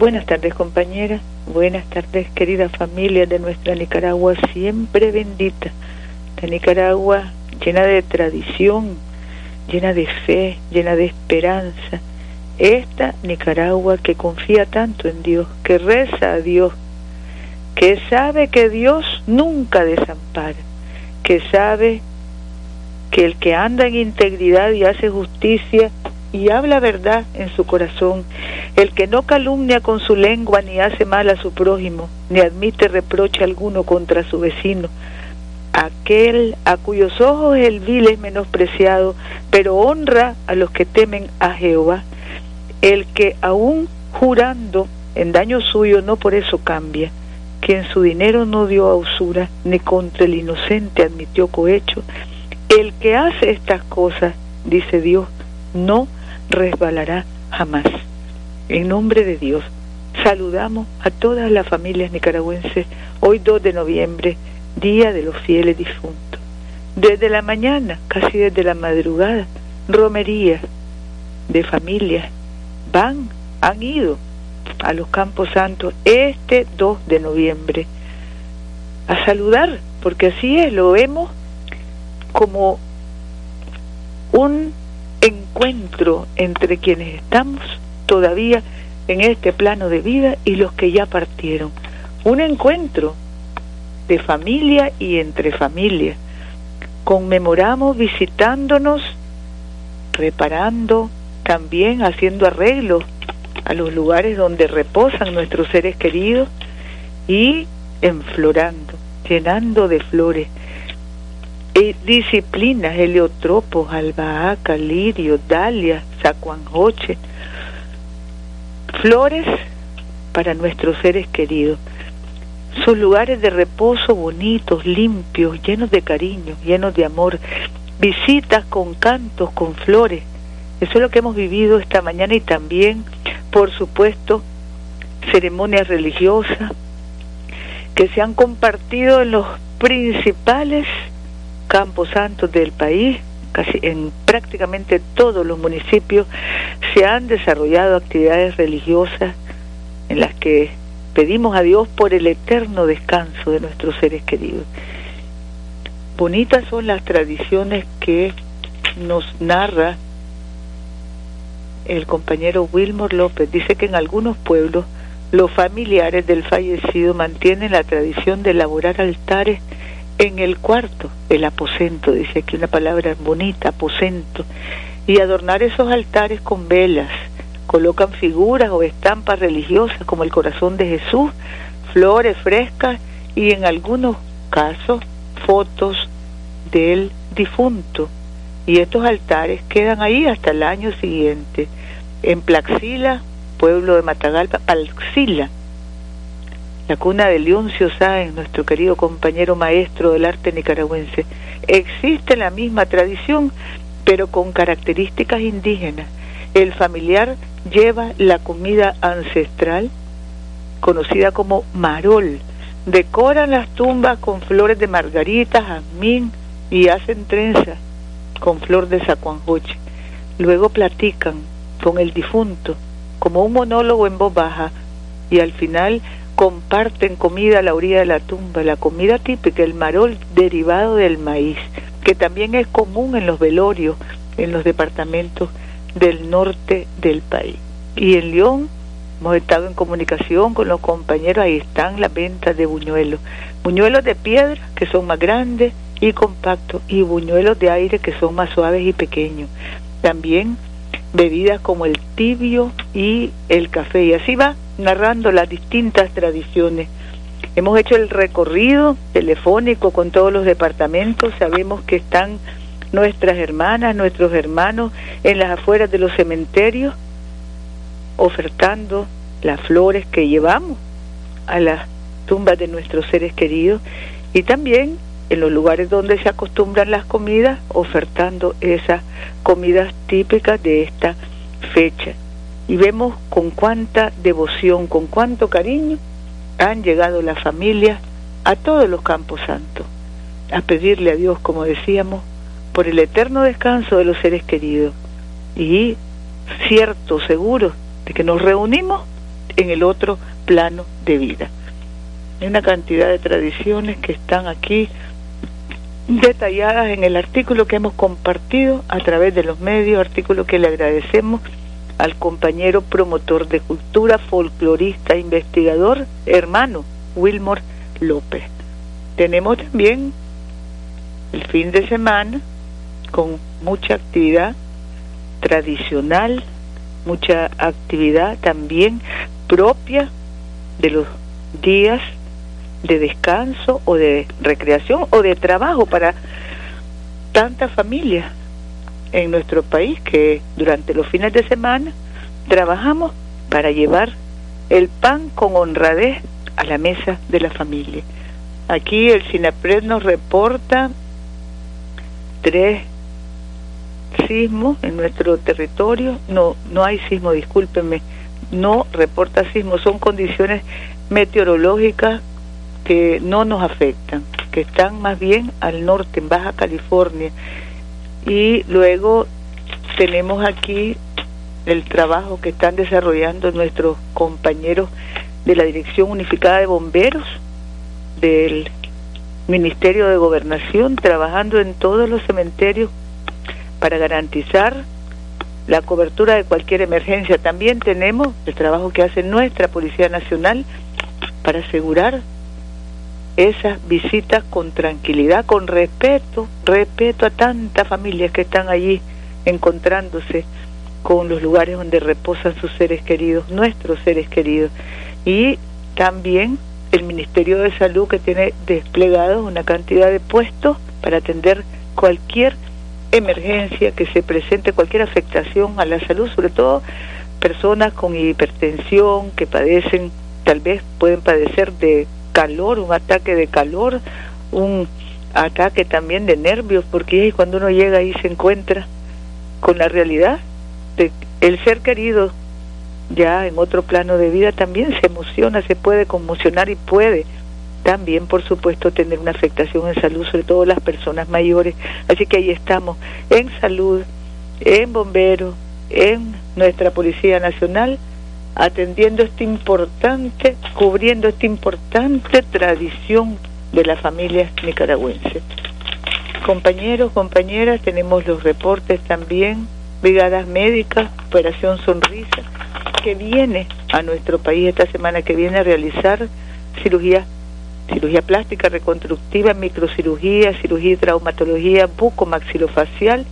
Buenas tardes, compañera. Buenas tardes, querida familia de nuestra Nicaragua siempre bendita. La Nicaragua llena de tradición, llena de fe, llena de esperanza. Esta Nicaragua que confía tanto en Dios, que reza a Dios, que sabe que Dios nunca desampara, que sabe que el que anda en integridad y hace justicia y habla verdad en su corazón, el que no calumnia con su lengua ni hace mal a su prójimo, ni admite reproche alguno contra su vecino, aquel a cuyos ojos el vil es menospreciado, pero honra a los que temen a Jehová, el que aún jurando en daño suyo no por eso cambia, quien su dinero no dio a usura, ni contra el inocente admitió cohecho, el que hace estas cosas, dice Dios, no resbalará jamás. En nombre de Dios, saludamos a todas las familias nicaragüenses hoy 2 de noviembre, Día de los Fieles Difuntos. Desde la mañana, casi desde la madrugada, romerías de familias van, han ido a los Campos Santos este 2 de noviembre a saludar, porque así es, lo vemos como un encuentro entre quienes estamos todavía en este plano de vida y los que ya partieron. Un encuentro de familia y entre familia. Conmemoramos visitándonos, reparando, también haciendo arreglos a los lugares donde reposan nuestros seres queridos y enflorando, llenando de flores disciplinas, heliotropos, albahaca, lirio, dalia, sacuanjoche, flores para nuestros seres queridos. Sus lugares de reposo bonitos, limpios, llenos de cariño, llenos de amor. Visitas con cantos, con flores. Eso es lo que hemos vivido esta mañana y también, por supuesto, ceremonias religiosas que se han compartido en los principales campos santos del país, casi en prácticamente todos los municipios, se han desarrollado actividades religiosas en las que pedimos a Dios por el eterno descanso de nuestros seres queridos. Bonitas son las tradiciones que nos narra el compañero Wilmore López. Dice que en algunos pueblos los familiares del fallecido mantienen la tradición de elaborar altares en el cuarto, el aposento, dice aquí una palabra bonita, aposento, y adornar esos altares con velas. Colocan figuras o estampas religiosas como el corazón de Jesús, flores frescas y en algunos casos fotos del difunto. Y estos altares quedan ahí hasta el año siguiente. En Plaxila, pueblo de Matagalpa, Plaxila, la cuna de Leoncio Sáenz, nuestro querido compañero maestro del arte nicaragüense. Existe la misma tradición, pero con características indígenas. El familiar lleva la comida ancestral, conocida como marol. Decoran las tumbas con flores de margarita, jazmín y hacen trenzas con flor de sacuanjoche. Luego platican con el difunto como un monólogo en voz baja y al final comparten comida a la orilla de la tumba, la comida típica, el marol derivado del maíz, que también es común en los velorios en los departamentos del norte del país. Y en León hemos estado en comunicación con los compañeros, ahí están las ventas de buñuelos, buñuelos de piedra que son más grandes y compactos y buñuelos de aire que son más suaves y pequeños. También bebidas como el tibio y el café y así va narrando las distintas tradiciones. Hemos hecho el recorrido telefónico con todos los departamentos, sabemos que están nuestras hermanas, nuestros hermanos en las afueras de los cementerios, ofertando las flores que llevamos a las tumbas de nuestros seres queridos y también en los lugares donde se acostumbran las comidas, ofertando esas comidas típicas de esta fecha. Y vemos con cuánta devoción, con cuánto cariño han llegado las familias a todos los campos santos, a pedirle a Dios, como decíamos, por el eterno descanso de los seres queridos y cierto, seguro, de que nos reunimos en el otro plano de vida. Hay una cantidad de tradiciones que están aquí detalladas en el artículo que hemos compartido a través de los medios, artículo que le agradecemos al compañero promotor de cultura, folclorista, investigador, hermano Wilmore López. Tenemos también el fin de semana con mucha actividad tradicional, mucha actividad también propia de los días de descanso o de recreación o de trabajo para tantas familias en nuestro país que durante los fines de semana trabajamos para llevar el pan con honradez a la mesa de la familia. Aquí el SINAPRED nos reporta tres sismos en nuestro territorio. No, no hay sismo, discúlpenme. No reporta sismo, son condiciones meteorológicas que no nos afectan, que están más bien al norte, en Baja California. Y luego tenemos aquí el trabajo que están desarrollando nuestros compañeros de la Dirección Unificada de Bomberos, del Ministerio de Gobernación, trabajando en todos los cementerios para garantizar la cobertura de cualquier emergencia. También tenemos el trabajo que hace nuestra Policía Nacional para asegurar esas visitas con tranquilidad, con respeto, respeto a tantas familias que están allí encontrándose con los lugares donde reposan sus seres queridos, nuestros seres queridos. Y también el Ministerio de Salud que tiene desplegados una cantidad de puestos para atender cualquier emergencia que se presente, cualquier afectación a la salud, sobre todo personas con hipertensión que padecen, tal vez pueden padecer de calor, un ataque de calor, un ataque también de nervios, porque cuando uno llega ahí se encuentra con la realidad de el ser querido ya en otro plano de vida también se emociona, se puede conmocionar y puede también, por supuesto, tener una afectación en salud, sobre todo las personas mayores. Así que ahí estamos, en salud, en bomberos, en nuestra Policía Nacional, atendiendo esta importante, cubriendo esta importante tradición de la familia nicaragüense. Compañeros, compañeras, tenemos los reportes también, brigadas médicas, Operación Sonrisa, que viene a nuestro país esta semana, que viene a realizar cirugía, cirugía plástica reconstructiva, microcirugía, cirugía y traumatología bucomaxilofacial,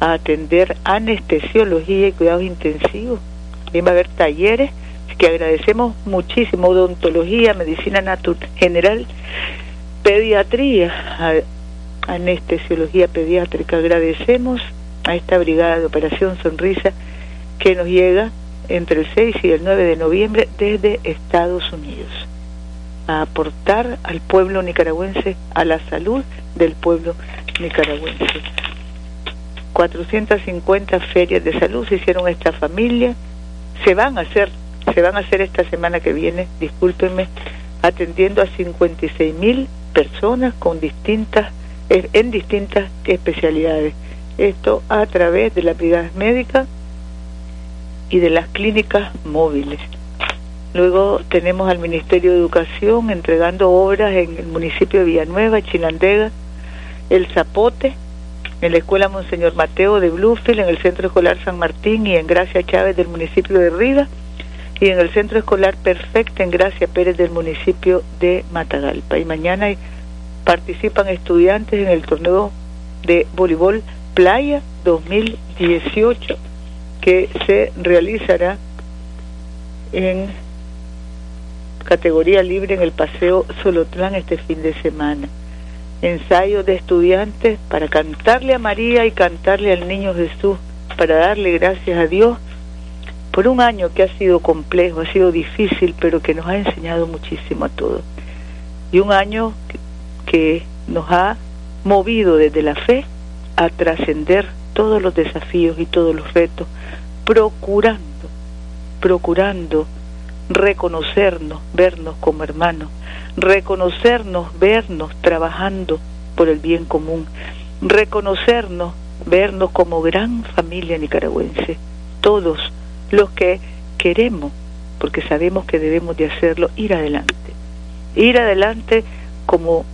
a atender anestesiología y cuidados intensivos también va a haber talleres que agradecemos muchísimo, odontología, medicina natural general, pediatría, anestesiología pediátrica. Agradecemos a esta brigada de Operación Sonrisa que nos llega entre el 6 y el 9 de noviembre desde Estados Unidos a aportar al pueblo nicaragüense, a la salud del pueblo nicaragüense. 450 ferias de salud se hicieron esta familia, se van a hacer, se van a hacer esta semana que viene, discúlpenme, atendiendo a 56 mil personas con distintas, eh, en distintas especialidades. Esto a través de la brigada médica y de las clínicas móviles. Luego tenemos al Ministerio de Educación entregando obras en el municipio de Villanueva, Chinandega, El Zapote, en la Escuela Monseñor Mateo de Bluefield, en el Centro Escolar San Martín y en Gracia Chávez del municipio de Rivas y en el Centro Escolar Perfecta en Gracia Pérez del municipio de Matagalpa. Y mañana participan estudiantes en el torneo de voleibol Playa 2018 que se realizará en categoría libre en el Paseo Solotlán este fin de semana ensayo de estudiantes para cantarle a María y cantarle al niño Jesús, para darle gracias a Dios por un año que ha sido complejo, ha sido difícil, pero que nos ha enseñado muchísimo a todos. Y un año que nos ha movido desde la fe a trascender todos los desafíos y todos los retos, procurando, procurando reconocernos, vernos como hermanos, reconocernos, vernos trabajando por el bien común, reconocernos, vernos como gran familia nicaragüense, todos los que queremos, porque sabemos que debemos de hacerlo, ir adelante, ir adelante como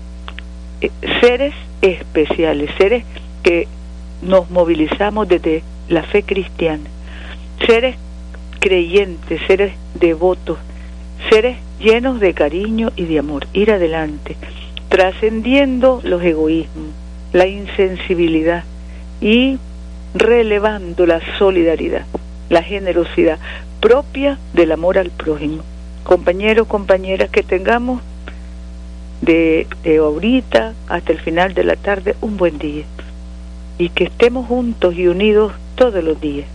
eh, seres especiales, seres que nos movilizamos desde la fe cristiana, seres creyentes, seres devotos, seres llenos de cariño y de amor, ir adelante, trascendiendo los egoísmos, la insensibilidad y relevando la solidaridad, la generosidad propia del amor al prójimo. Compañeros, compañeras, que tengamos de, de ahorita hasta el final de la tarde un buen día y que estemos juntos y unidos todos los días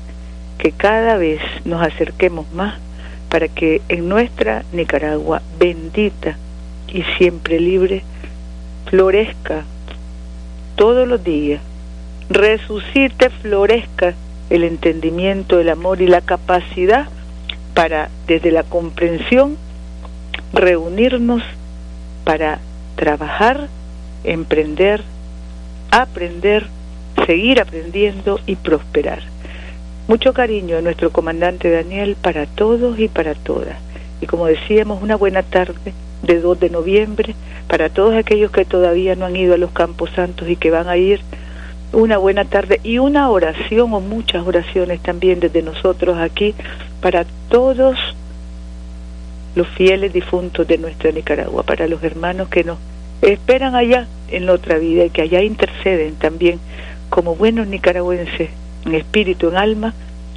que cada vez nos acerquemos más para que en nuestra Nicaragua bendita y siempre libre florezca todos los días, resucite, florezca el entendimiento, el amor y la capacidad para desde la comprensión reunirnos para trabajar, emprender, aprender, seguir aprendiendo y prosperar. Mucho cariño a nuestro comandante Daniel para todos y para todas. Y como decíamos, una buena tarde de 2 de noviembre para todos aquellos que todavía no han ido a los Campos Santos y que van a ir. Una buena tarde y una oración o muchas oraciones también desde nosotros aquí para todos los fieles difuntos de nuestra Nicaragua, para los hermanos que nos esperan allá en la otra vida y que allá interceden también como buenos nicaragüenses en espíritu, en alma,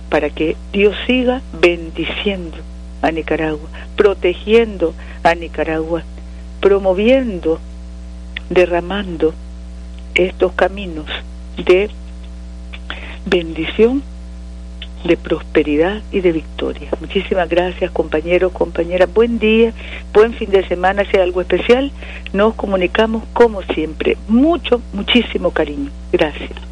para que Dios siga bendiciendo a Nicaragua, protegiendo a Nicaragua, promoviendo, derramando estos caminos de bendición, de prosperidad y de victoria. Muchísimas gracias compañeros, compañeras. Buen día, buen fin de semana, sea algo especial. Nos comunicamos como siempre. Mucho, muchísimo cariño. Gracias.